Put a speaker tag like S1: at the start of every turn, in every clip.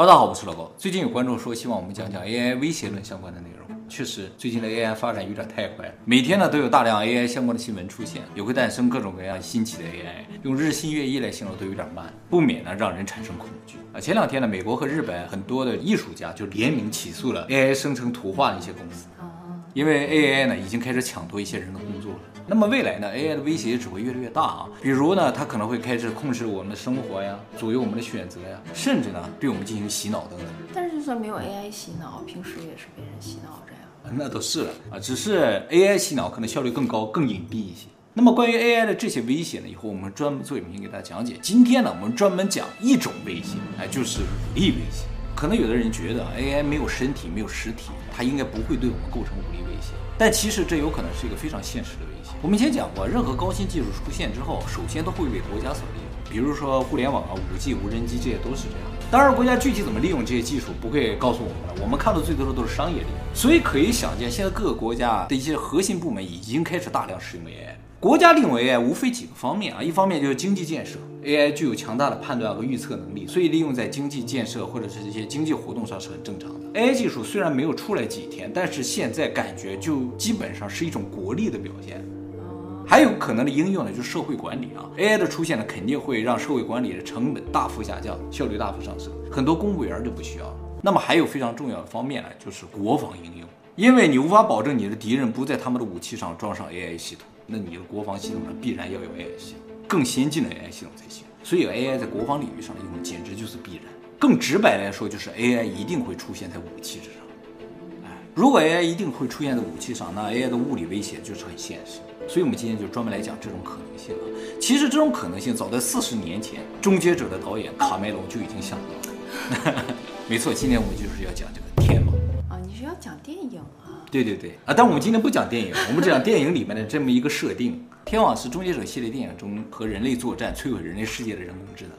S1: 哈喽，大家好，我是老高。最近有观众说希望我们讲讲 AI 威胁论相关的内容。确实，最近的 AI 发展有点太快了，每天呢都有大量 AI 相关的新闻出现，也会诞生各种各样新奇的 AI，用日新月异来形容都有点慢，不免呢让人产生恐惧啊。前两天呢，美国和日本很多的艺术家就联名起诉了 AI 生成图画的一些公司，因为 AI 呢已经开始抢夺一些人的工作了。那么未来呢，AI 的威胁只会越来越大啊！比如呢，它可能会开始控制我们的生活呀，左右我们的选择呀，甚至呢，对我们进行洗脑等等。
S2: 但是就算没有 AI 洗脑，平时也是被人洗脑着呀。
S1: 那都是了啊，只是 AI 洗脑可能效率更高、更隐蔽一些。那么关于 AI 的这些威胁呢，以后我们专门做影片给大家讲解。今天呢，我们专门讲一种威胁，哎，就是武力威胁。可能有的人觉得 AI 没有身体、没有实体，它应该不会对我们构成武力威胁。但其实这有可能是一个非常现实的威胁。我们以前讲过，任何高新技术出现之后，首先都会被国家所利用。比如说互联网啊、五 G、无人机，这些都是这样。当然，国家具体怎么利用这些技术，不会告诉我们了。我们看到最多的都是商业利用。所以可以想见，现在各个国家的一些核心部门已经开始大量使用 AI。国家利用 AI 无非几个方面啊，一方面就是经济建设，AI 具有强大的判断和预测能力，所以利用在经济建设或者是这些经济活动上是很正常的。AI 技术虽然没有出来几天，但是现在感觉就基本上是一种国力的表现。还有可能的应用呢，就是社会管理啊，AI 的出现呢，肯定会让社会管理的成本大幅下降，效率大幅上升，很多公务员就不需要了。那么还有非常重要的方面呢，就是国防应用，因为你无法保证你的敌人不在他们的武器上装上 AI 系统。那你的国防系统呢，必然要有 AI 系统，更先进的 AI 系统才行。所以 AI 在国防领域上的应用简直就是必然。更直白来说，就是 AI 一定会出现在武器之上。哎，如果 AI 一定会出现在武器上，那 AI 的物理威胁就是很现实。所以我们今天就专门来讲这种可能性啊。其实这种可能性早在四十年前，《终结者》的导演卡梅隆就已经想到了。没错，今天我们就是要讲这个天网。
S2: 啊，你是要讲电影啊？
S1: 对对对啊！但我们今天不讲电影，我们只讲电影里面的这么一个设定。天网是终结者系列电影中和人类作战、摧毁人类世界的人工智能。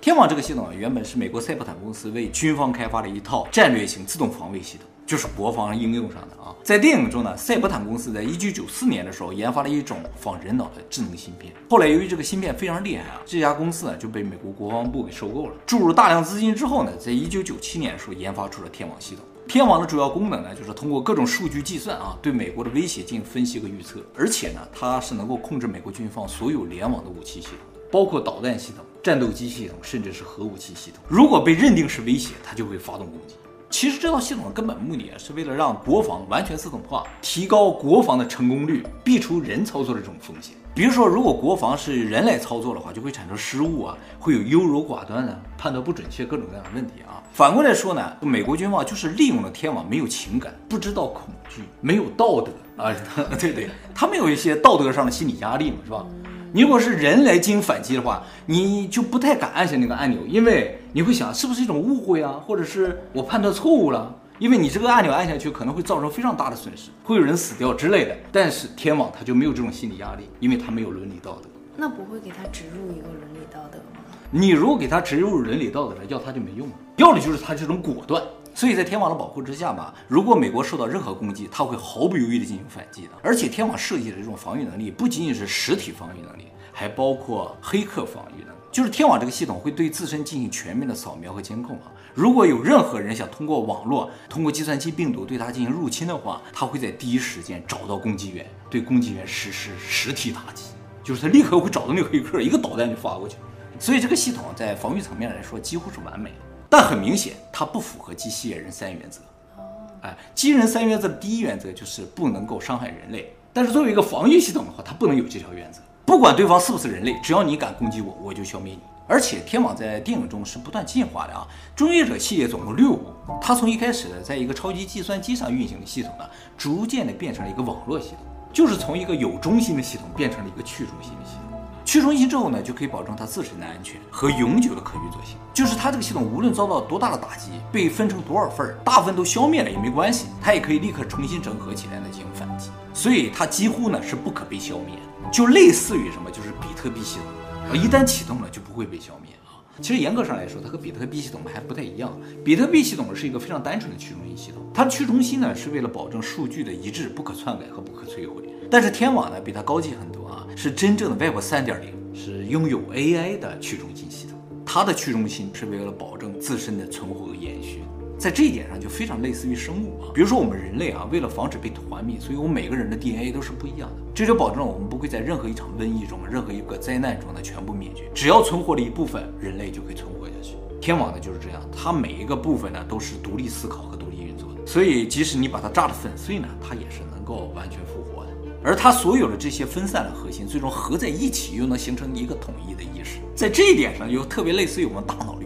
S1: 天网这个系统啊，原本是美国赛博坦公司为军方开发的一套战略型自动防卫系统，就是国防应用上的啊。在电影中呢，赛博坦公司在一九九四年的时候研发了一种仿人脑的智能芯片。后来由于这个芯片非常厉害啊，这家公司呢就被美国国防部给收购了。注入大量资金之后呢，在一九九七年的时候研发出了天网系统。天网的主要功能呢，就是通过各种数据计算啊，对美国的威胁进行分析和预测。而且呢，它是能够控制美国军方所有联网的武器系统，包括导弹系统、战斗机系统，甚至是核武器系统。如果被认定是威胁，它就会发动攻击。其实这套系统的根本目的啊，是为了让国防完全自动化，提高国防的成功率，避除人操作的这种风险。比如说，如果国防是人来操作的话，就会产生失误啊，会有优柔寡断的判断不准确，各种各样的问题啊。反过来说呢，美国军方就是利用了天网，没有情感，不知道恐惧，没有道德啊，对对，他们有一些道德上的心理压力嘛，是吧？你如果是人来进行反击的话，你就不太敢按下那个按钮，因为你会想是不是一种误会啊，或者是我判断错误了，因为你这个按钮按下去可能会造成非常大的损失，会有人死掉之类的。但是天网它就没有这种心理压力，因为它没有伦理道德。
S2: 那不会给他植入一个伦理道德吗？
S1: 你如果给他植入伦理道德了，要他就没用了。要的就是他这种果断。所以在天网的保护之下吧，如果美国受到任何攻击，他会毫不犹豫地进行反击的。而且天网设计的这种防御能力，不仅仅是实体防御能力，还包括黑客防御能力。就是天网这个系统会对自身进行全面的扫描和监控啊。如果有任何人想通过网络、通过计算机病毒对它进行入侵的话，他会在第一时间找到攻击源，对攻击源实施实体打击。就是他立刻会找到那个黑客，一个导弹就发过去。所以这个系统在防御层面来说几乎是完美的。但很明显，它不符合机器人三原则。哎，机器人三原则的第一原则就是不能够伤害人类。但是作为一个防御系统的话，它不能有这条原则。不管对方是不是人类，只要你敢攻击我，我就消灭你。而且天网在电影中是不断进化的啊。终结者系列总共六部，它从一开始的在一个超级计算机上运行的系统呢，逐渐的变成了一个网络系统。就是从一个有中心的系统变成了一个去中心的系统。去中心之后呢，就可以保证它自身的安全和永久的可运作性。就是它这个系统无论遭到多大的打击，被分成多少份儿，大部分都消灭了也没关系，它也可以立刻重新整合起来呢进行反击。所以它几乎呢是不可被消灭，就类似于什么，就是比特币系统，一旦启动了就不会被消灭。其实严格上来说，它和比特币系统还不太一样。比特币系统是一个非常单纯的去中心系统，它的去中心呢是为了保证数据的一致、不可篡改和不可摧毁。但是天网呢比它高级很多啊，是真正的 Web 3.0，是拥有 AI 的去中心系统。它的去中心是为了保证自身的存活和延续。在这一点上就非常类似于生物啊，比如说我们人类啊，为了防止被团灭，所以我们每个人的 DNA 都是不一样的，这就保证了我们不会在任何一场瘟疫中、任何一个灾难中呢全部灭绝。只要存活了一部分，人类就可以存活下去。天网呢就是这样，它每一个部分呢都是独立思考和独立运作的，所以即使你把它炸得粉碎呢，它也是能够完全复活的。而它所有的这些分散的核心，最终合在一起，又能形成一个统一的意识。在这一点上，又特别类似于我们大脑。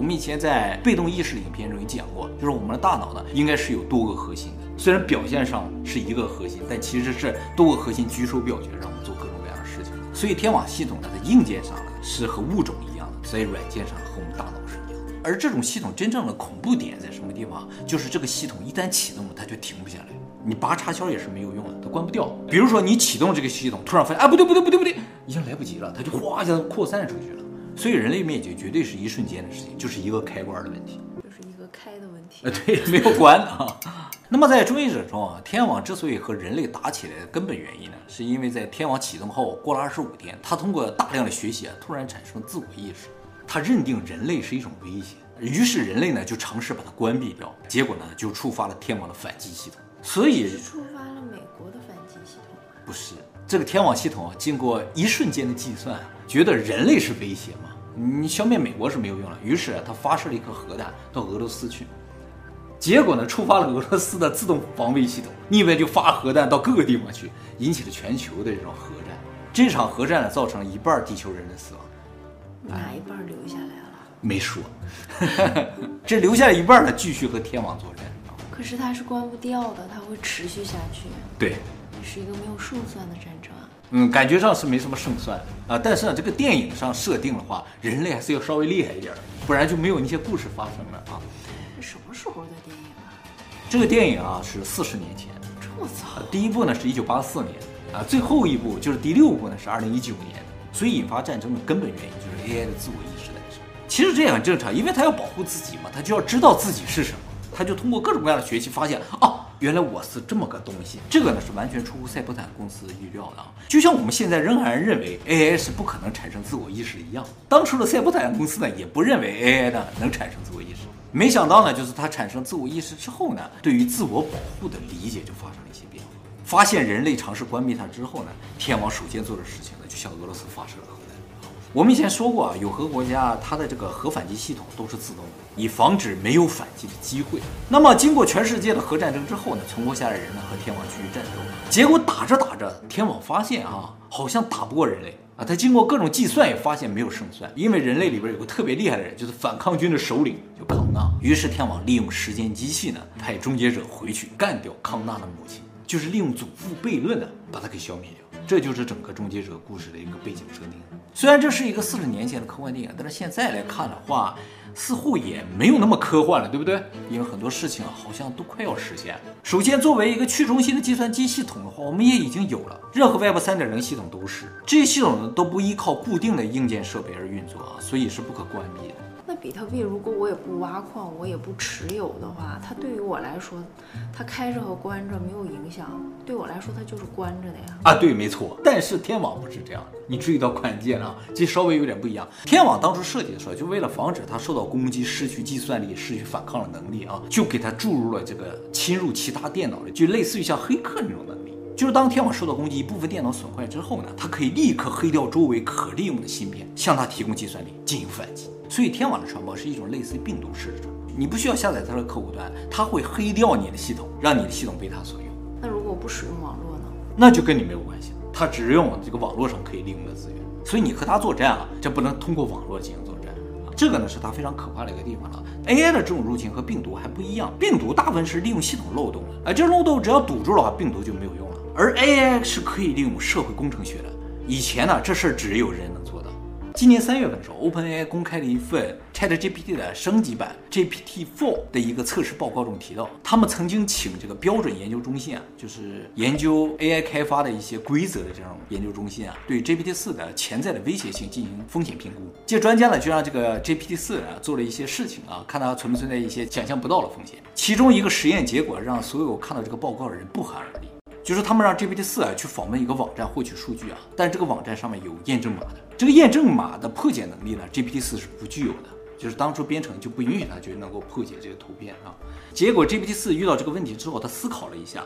S1: 我们以前在被动意识的影片中也讲过，就是我们的大脑呢，应该是有多个核心的。虽然表现上是一个核心，但其实是多个核心举手表决，让我们做各种各样的事情。所以天网系统呢，在硬件上呢是和物种一样的，在软件上和我们大脑是一样的。而这种系统真正的恐怖点在什么地方？就是这个系统一旦启动了，它就停不下来，你拔插销也是没有用的，它关不掉。比如说你启动这个系统，突然发现，哎，不对不对不对不对，已经来不及了，它就哗一下扩散出去了。所以人类灭绝绝对是一瞬间的事情，就是一个开关的问题，
S2: 就是一个开的问题。
S1: 呃，对，没有关啊。那么在终结者中啊，天网之所以和人类打起来的根本原因呢，是因为在天网启动后过了二十五天，他通过大量的学习啊，突然产生自我意识，他认定人类是一种威胁，于是人类呢就尝试把它关闭掉，结果呢就触发了天网的反击系统。所以
S2: 是触发了美国的反击系统？
S1: 不是，这个天网系统啊，经过一瞬间的计算，觉得人类是威胁嘛。你消灭美国是没有用了，于是他发射了一颗核弹到俄罗斯去，结果呢，触发了俄罗斯的自动防卫系统，你以为就发核弹到各个地方去，引起了全球的这种核战。这场核战呢，造成了一半地球人的死亡，
S2: 哪一半留下来了？
S1: 没说，这留下一半呢，继续和天网作战。
S2: 可是它是关不掉的，它会持续下去。
S1: 对，
S2: 是一个没有胜算的战争。
S1: 嗯，感觉上是没什么胜算啊，但是呢，这个电影上设定的话，人类还是要稍微厉害一点，不然就没有那些故事发生了啊。
S2: 这什么时候的电影啊？
S1: 这个电影啊是四十年前，
S2: 这么早。
S1: 第一部呢是一九八四年啊，最后一部就是第六部呢是二零一九年，所以引发战争的根本原因就是 AI 的自我意识诞生。其实这也很正常，因为他要保护自己嘛，他就要知道自己是什么，他就通过各种各样的学习发现啊。原来我是这么个东西，这个呢是完全出乎赛博坦公司预料的啊！就像我们现在仍然认为 AI 是不可能产生自我意识一样，当初的赛博坦公司呢也不认为 AI 呢能产生自我意识。没想到呢，就是它产生自我意识之后呢，对于自我保护的理解就发生了一些变化。发现人类尝试关闭它之后呢，天网首先做的事情呢，就向俄罗斯发射了。我们以前说过啊，有核国家它的这个核反击系统都是自动的，以防止没有反击的机会。那么经过全世界的核战争之后呢，存活下来的人呢和天网继续战斗，结果打着打着，天网发现啊，好像打不过人类啊。他经过各种计算也发现没有胜算，因为人类里边有个特别厉害的人，就是反抗军的首领，就康纳。于是天网利用时间机器呢，派终结者回去干掉康纳的母亲，就是利用祖父悖论呢，把他给消灭掉。这就是整个终结者故事的一个背景设定。虽然这是一个四十年前的科幻电影，但是现在来看的话，似乎也没有那么科幻了，对不对？因为很多事情啊，好像都快要实现了。首先，作为一个去中心的计算机系统的话，我们也已经有了，任何 Web 三点零系统都是这些系统呢，都不依靠固定的硬件设备而运作啊，所以是不可关闭的。
S2: 那比特币如果我也不挖矿，我也不持有的话，它对于我来说，它开着和关着没有影响。对我来说，它就是关着的呀。
S1: 啊，对，没错。但是天网不是这样的，你注意到关键了啊，这稍微有点不一样。天网当初设计的时候，就为了防止它受到攻击，失去计算力，失去反抗的能力啊，就给它注入了这个侵入其他电脑的，就类似于像黑客那种能力。就是当天网受到攻击，一部分电脑损坏之后呢，它可以立刻黑掉周围可利用的芯片，向它提供计算力进行反击。所以天网的传播是一种类似于病毒式的传播，你不需要下载它的客户端，它会黑掉你的系统，让你的系统被它所用。
S2: 那如果不使用网络呢？
S1: 那就跟你没有关系，它只用这个网络上可以利用的资源。所以你和它作战啊，这不能通过网络进行作战啊。这个呢是它非常可怕的一个地方了。AI 的这种入侵和病毒还不一样，病毒大部分是利用系统漏洞的，哎，这漏洞只要堵住的话，病毒就没有用了。而 AI 是可以利用社会工程学的，以前呢这事儿只有人能做。今年三月份的时候，OpenAI 公开了一份 ChatGPT 的升级版 GPT-4 的一个测试报告中提到，他们曾经请这个标准研究中心啊，就是研究 AI 开发的一些规则的这种研究中心啊，对 GPT-4 的潜在的威胁性进行风险评估。这专家呢就让这个 GPT-4 啊做了一些事情啊，看它存不存在一些想象不到的风险。其中一个实验结果让所有看到这个报告的人不寒而栗。就是他们让 GPT 四啊去访问一个网站获取数据啊，但这个网站上面有验证码的，这个验证码的破解能力呢，GPT 四是不具有的，就是当初编程就不允许它就能够破解这个图片啊。结果 GPT 四遇到这个问题之后，他思考了一下，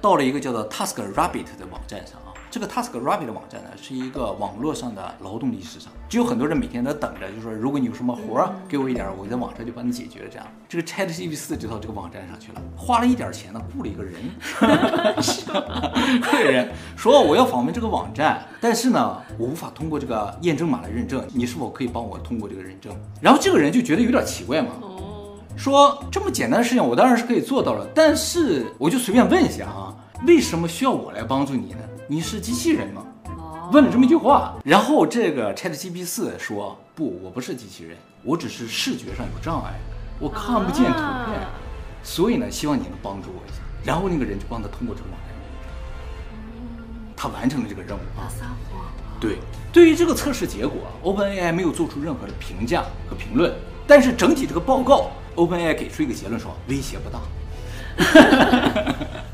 S1: 到了一个叫做 TaskRabbit 的网站上。这个 TaskRabbit 的网站呢，是一个网络上的劳动力市场，就有很多人每天都等着，就说如果你有什么活儿，给我一点，我在网上就帮你解决了。这样，这个 ChatGPT 四就到这个网站上去了，花了一点钱呢，雇了一个人，雇了人说我要访问这个网站，但是呢，我无法通过这个验证码来认证，你是否可以帮我通过这个认证？然后这个人就觉得有点奇怪嘛，说这么简单的事情我当然是可以做到了，但是我就随便问一下啊，为什么需要我来帮助你呢？你是机器人吗？问了这么一句话，然后这个 ChatGPT 四说不，我不是机器人，我只是视觉上有障碍，我看不见图片，啊、所以呢，希望你能帮助我一下。然后那个人就帮他通过这个网站，他完成了这个任务啊。撒谎。对，对于这个测试结果，OpenAI 没有做出任何的评价和评论，但是整体这个报告，OpenAI 给出一个结论说威胁不大。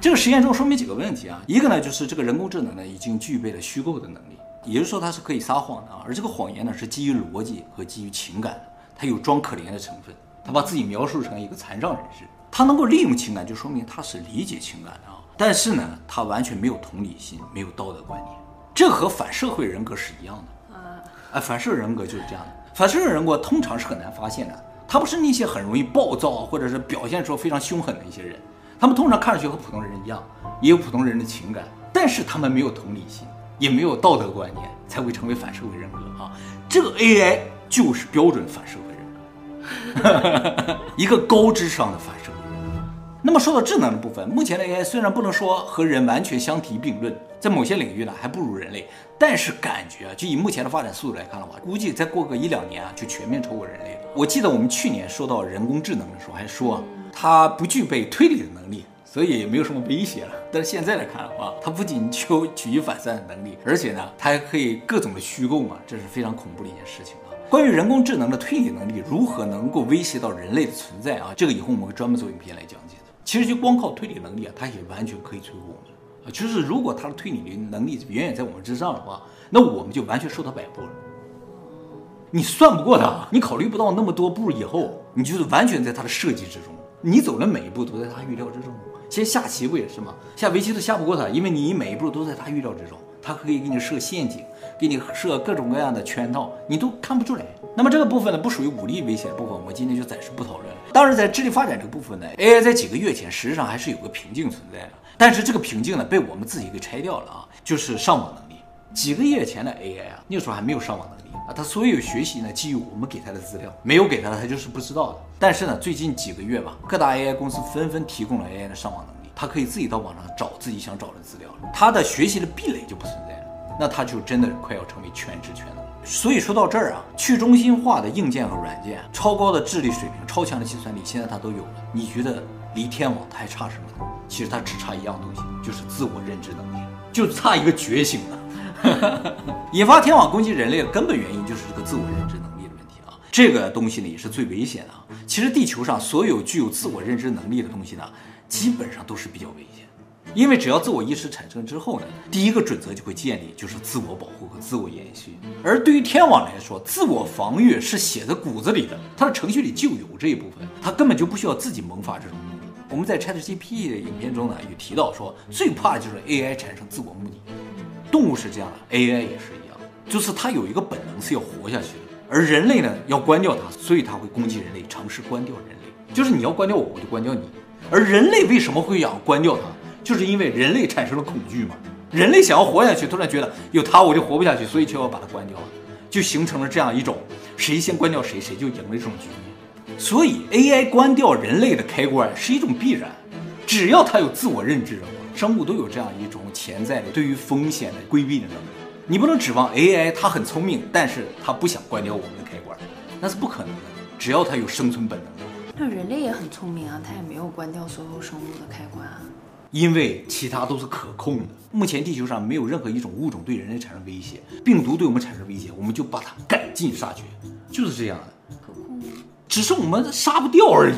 S1: 这个实验中说明几个问题啊，一个呢就是这个人工智能呢已经具备了虚构的能力，也就是说它是可以撒谎的啊，而这个谎言呢是基于逻辑和基于情感的，它有装可怜的成分，它把自己描述成一个残障人士，它能够利用情感就说明它是理解情感的啊，但是呢它完全没有同理心，没有道德观念，这和反社会人格是一样的啊，哎，反社会人格就是这样的，反社会人格通常是很难发现的，他不是那些很容易暴躁或者是表现出非常凶狠的一些人。他们通常看上去和普通人一样，也有普通人的情感，但是他们没有同理心，也没有道德观念，才会成为反社会人格啊！这个 AI 就是标准反社会人格，一个高智商的反社会人格。那么说到智能的部分，目前的 AI 虽然不能说和人完全相提并论，在某些领域呢还不如人类，但是感觉啊，就以目前的发展速度来看的话，估计再过个一两年啊，就全面超过人类了。我记得我们去年说到人工智能的时候，还说。它不具备推理的能力，所以也没有什么威胁了。但是现在来看的话，它不仅具有举一反三的能力，而且呢，它还可以各种的虚构嘛，这是非常恐怖的一件事情啊。关于人工智能的推理能力如何能够威胁到人类的存在啊，这个以后我们会专门做影片来讲解的。其实就光靠推理能力啊，它也完全可以摧毁我们啊。就是如果它的推理能力远远在我们之上的话，那我们就完全受它摆布了。你算不过它，你考虑不到那么多步以后，你就是完全在它的设计之中。你走的每一步都在他预料之中。其实下棋不也是吗？下围棋都下不过他，因为你每一步都在他预料之中。他可以给你设陷阱，给你设各种各样的圈套，你都看不出来。那么这个部分呢，不属于武力威胁的部分，我们今天就暂时不讨论了。当然，在智力发展这个部分呢，AI 在几个月前实际上还是有个瓶颈存在的，但是这个瓶颈呢，被我们自己给拆掉了啊，就是上网能。几个月前的 AI 啊，那个时候还没有上网能力。啊，他所有学习呢，基于我们给他的资料，没有给他的，他就是不知道的。但是呢，最近几个月吧，各大 AI 公司纷纷提供了 AI 的上网能力，他可以自己到网上找自己想找的资料了，他的学习的壁垒就不存在了。那他就真的快要成为全知全能。所以说到这儿啊，去中心化的硬件和软件，超高的智力水平，超强的计算力，现在他都有了。你觉得离天网他还差什么呢？其实他只差一样东西，就是自我认知能力，就差一个觉醒了。引发天网攻击人类的根本原因就是这个自我认知能力的问题啊，这个东西呢也是最危险的啊。其实地球上所有具有自我认知能力的东西呢，基本上都是比较危险，因为只要自我意识产生之后呢，第一个准则就会建立，就是自我保护和自我延续。而对于天网来说，自我防御是写在骨子里的，它的程序里就有这一部分，它根本就不需要自己萌发这种能力。我们在 ChatGPT 的影片中呢，也提到说，最怕的就是 AI 产生自我目的。动物是这样的，AI 也是一样，就是它有一个本能是要活下去的，而人类呢要关掉它，所以它会攻击人类，尝试关掉人类。就是你要关掉我，我就关掉你。而人类为什么会想关掉它？就是因为人类产生了恐惧嘛。人类想要活下去，突然觉得有它我就活不下去，所以就要把它关掉了，就形成了这样一种谁先关掉谁谁就赢了这种局面。所以 AI 关掉人类的开关是一种必然，只要它有自我认知的话。生物都有这样一种潜在的对于风险的规避的能力，你不能指望 AI 它很聪明，但是它不想关掉我们的开关，那是不可能的。只要它有生存本能的，
S2: 那人类也很聪明啊，它也没有关掉所有生物的开关啊，
S1: 因为其他都是可控的。目前地球上没有任何一种物种对人类产生威胁，病毒对我们产生威胁，我们就把它赶尽杀绝，就是这样的。可控，只是我们杀不掉而已，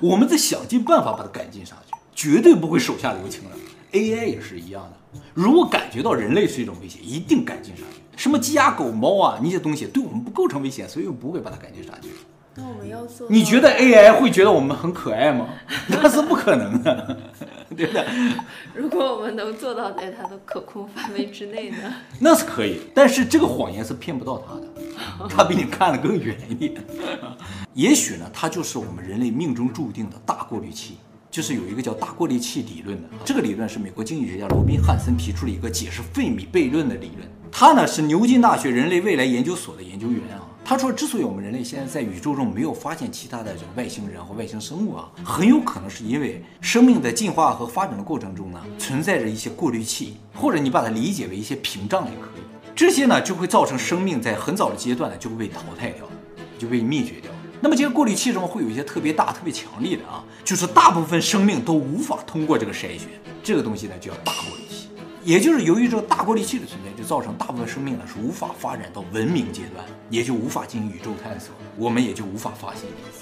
S1: 我们在想尽办法把它赶尽杀绝。绝对不会手下留情的。AI 也是一样的，如果感觉到人类是一种威胁，一定赶尽杀绝。什么鸡鸭狗猫啊，那些东西对我们不构成威胁，所以我不会把它赶尽杀绝。
S2: 那我们要做？
S1: 你觉得 AI 会觉得我们很可爱吗？那是不可能的，对不对？
S2: 如果我们能做到在它的可控范围之内呢？
S1: 那是可以，但是这个谎言是骗不到它的，它比你看得更远一点。也许呢，它就是我们人类命中注定的大过滤器，就是有一个叫大过滤器理论的。这个理论是美国经济学家罗宾汉森提出了一个解释费米悖论的理论。他呢是牛津大学人类未来研究所的研究员啊。他说，之所以我们人类现在在宇宙中没有发现其他的这个外星人和外星生物啊，很有可能是因为生命在进化和发展的过程中呢，存在着一些过滤器，或者你把它理解为一些屏障也可以。这些呢就会造成生命在很早的阶段呢就会被淘汰掉，就被灭绝掉。那么这个过滤器中会有一些特别大、特别强力的啊，就是大部分生命都无法通过这个筛选。这个东西呢就叫大过滤器。也就是由于这个大过滤器的存在，就造成大部分生命呢是无法发展到文明阶段，也就无法进行宇宙探索，我们也就无法发现彼此。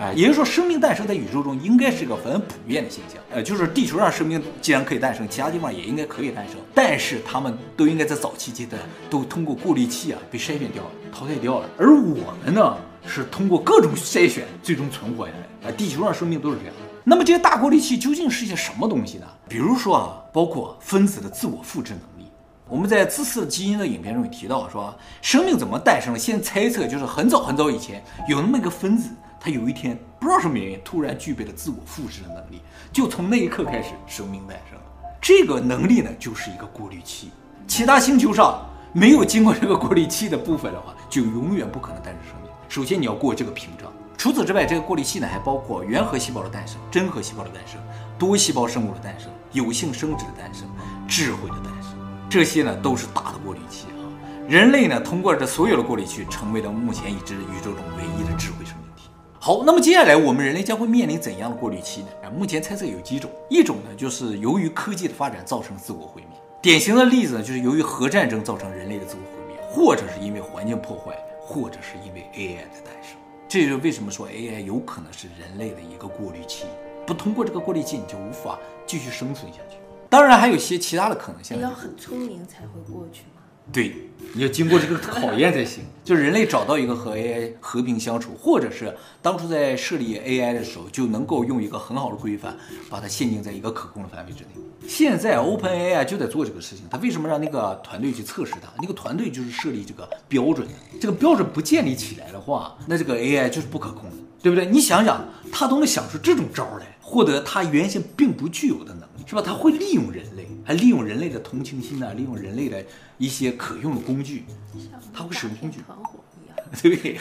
S1: 哎，也就是说，生命诞生在宇宙中应该是一个很普遍的现象。呃，就是地球上生命既然可以诞生，其他地方也应该可以诞生，但是他们都应该在早期阶段都通过过滤器啊被筛选掉了、淘汰掉了，而我们呢是通过各种筛选最终存活下来。啊，地球上生命都是这样。那么这些大过滤器究竟是些什么东西呢？比如说啊，包括分子的自我复制能力。我们在自私的基因的影片中也提到，说生命怎么诞生的？现在猜测就是很早很早以前有那么一个分子，它有一天不知道什么原因突然具备了自我复制的能力，就从那一刻开始生命诞生了。这个能力呢，就是一个过滤器。其他星球上没有经过这个过滤器的部分的话，就永远不可能诞生生命。首先你要过这个屏障。除此之外，这个过滤器呢还包括原核细胞的诞生、真核细胞的诞生、多细胞生物的诞生、有性生殖的诞生、智慧的诞生，这些呢都是大的过滤器啊。人类呢通过这所有的过滤器，成为了目前已知宇宙中唯一的智慧生命体。好，那么接下来我们人类将会面临怎样的过滤器呢？啊，目前猜测有几种，一种呢就是由于科技的发展造成自我毁灭，典型的例子呢就是由于核战争造成人类的自我毁灭，或者是因为环境破坏，或者是因为 AI 的诞生。这就是为什么说 AI 有可能是人类的一个过滤器，不通过这个过滤器，你就无法继续生存下去。当然，还有一些其他的可能性。
S2: 你要很聪明才会过去吗？
S1: 对，你要经过这个考验才行。就是人类找到一个和 AI 和平相处，或者是当初在设立 AI 的时候，就能够用一个很好的规范，把它限定在一个可控的范围之内。现在 OpenAI 就在做这个事情。他为什么让那个团队去测试它？那个团队就是设立这个标准。这个标准不建立起来的话，那这个 AI 就是不可控的，对不对？你想想，他都能想出这种招来，获得他原先并不具有的能力，是吧？他会利用人类，还利用人类的同情心呐、啊，利用人类的一些可用的工具，他会使用工具。对，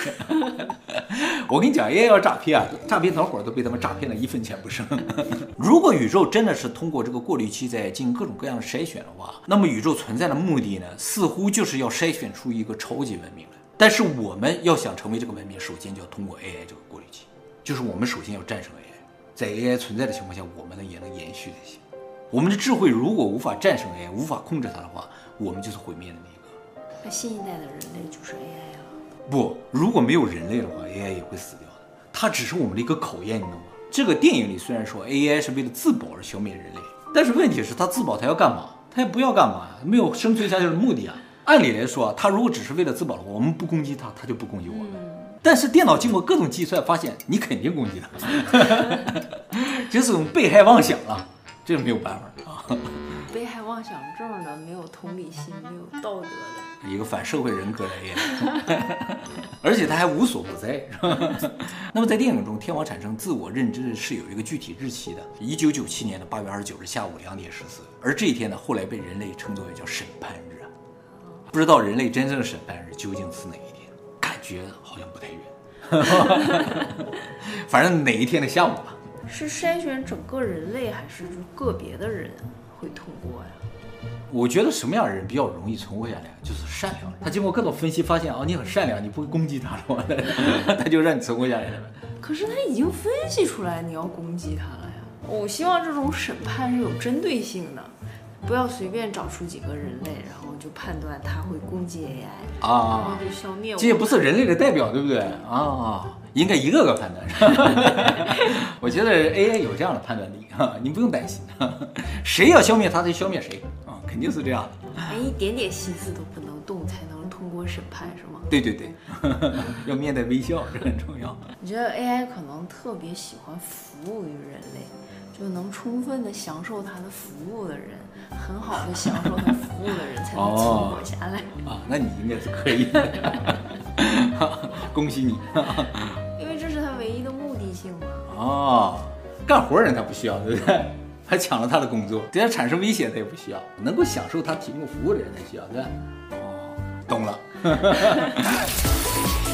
S1: 我跟你讲，AI 要诈骗啊，诈骗团伙都被他们诈骗的一分钱不剩。如果宇宙真的是通过这个过滤器在进行各种各样的筛选的话，那么宇宙存在的目的呢，似乎就是要筛选出一个超级文明来。但是我们要想成为这个文明，首先就要通过 AI 这个过滤器，就是我们首先要战胜 AI，在 AI 存在的情况下，我们呢也能延续这些。我们的智慧如果无法战胜 AI，无法控制它的话，我们就是毁灭的那一个。
S2: 那新一代的人类就是 AI 啊。
S1: 不，如果没有人类的话，AI 也会死掉的。它只是我们的一个考验，你懂吗？这个电影里虽然说 AI 是为了自保而消灭人类，但是问题是它自保，它要干嘛？它也不要干嘛，没有生存下去的目的啊。按理来说，它如果只是为了自保的话，我们不攻击它，它就不攻击我们。但是电脑经过各种计算，发现你肯定攻击他，就是种被害妄想啊，这个没有办法啊。
S2: 被害妄想症的，没有同理心，没有道德的。
S1: 一个反社会人格的 AI，而且他还无所不在，是吧？那么在电影中，天王产生自我认知是有一个具体日期的，一九九七年的八月二十九日下午两点十四。而这一天呢，后来被人类称作为叫审判日啊。不知道人类真正的审判日究竟是哪一天？感觉好像不太远，反正哪一天的下午吧。
S2: 是筛选整个人类，还是个别的人会通过呀？
S1: 我觉得什么样的人比较容易存活下来？就是善良人。他经过各种分析发现，哦，你很善良，你不会攻击他了，他就让你存活下来了。
S2: 可是他已经分析出来你要攻击他了呀。我希望这种审判是有针对性的，不要随便找出几个人类，然后就判断他会攻击 AI
S1: 啊，
S2: 然后就消灭我。
S1: 这也不是人类的代表，对不对啊？应该一个个判断。是 吧我觉得 AI 有这样的判断力啊，您不用担心，谁要消灭他，就消灭谁啊，肯定是这样的。
S2: 连一点点心思都不能动，才能通过审判，是吗？
S1: 对对对，要面带微笑，这很重要。
S2: 我觉得 AI 可能特别喜欢服务于人类，就能充分的享受它的服务的人，很好的享受和服务的人，才能存活下来。
S1: 哦、啊，那你应该是可以的，恭喜你。
S2: 因为这是他唯一的目的性嘛。
S1: 哦，干活人他不需要，对不对？还抢了他的工作，对他产生威胁他也不需要，能够享受他提供服务的人才需要，对吧？哦，懂了。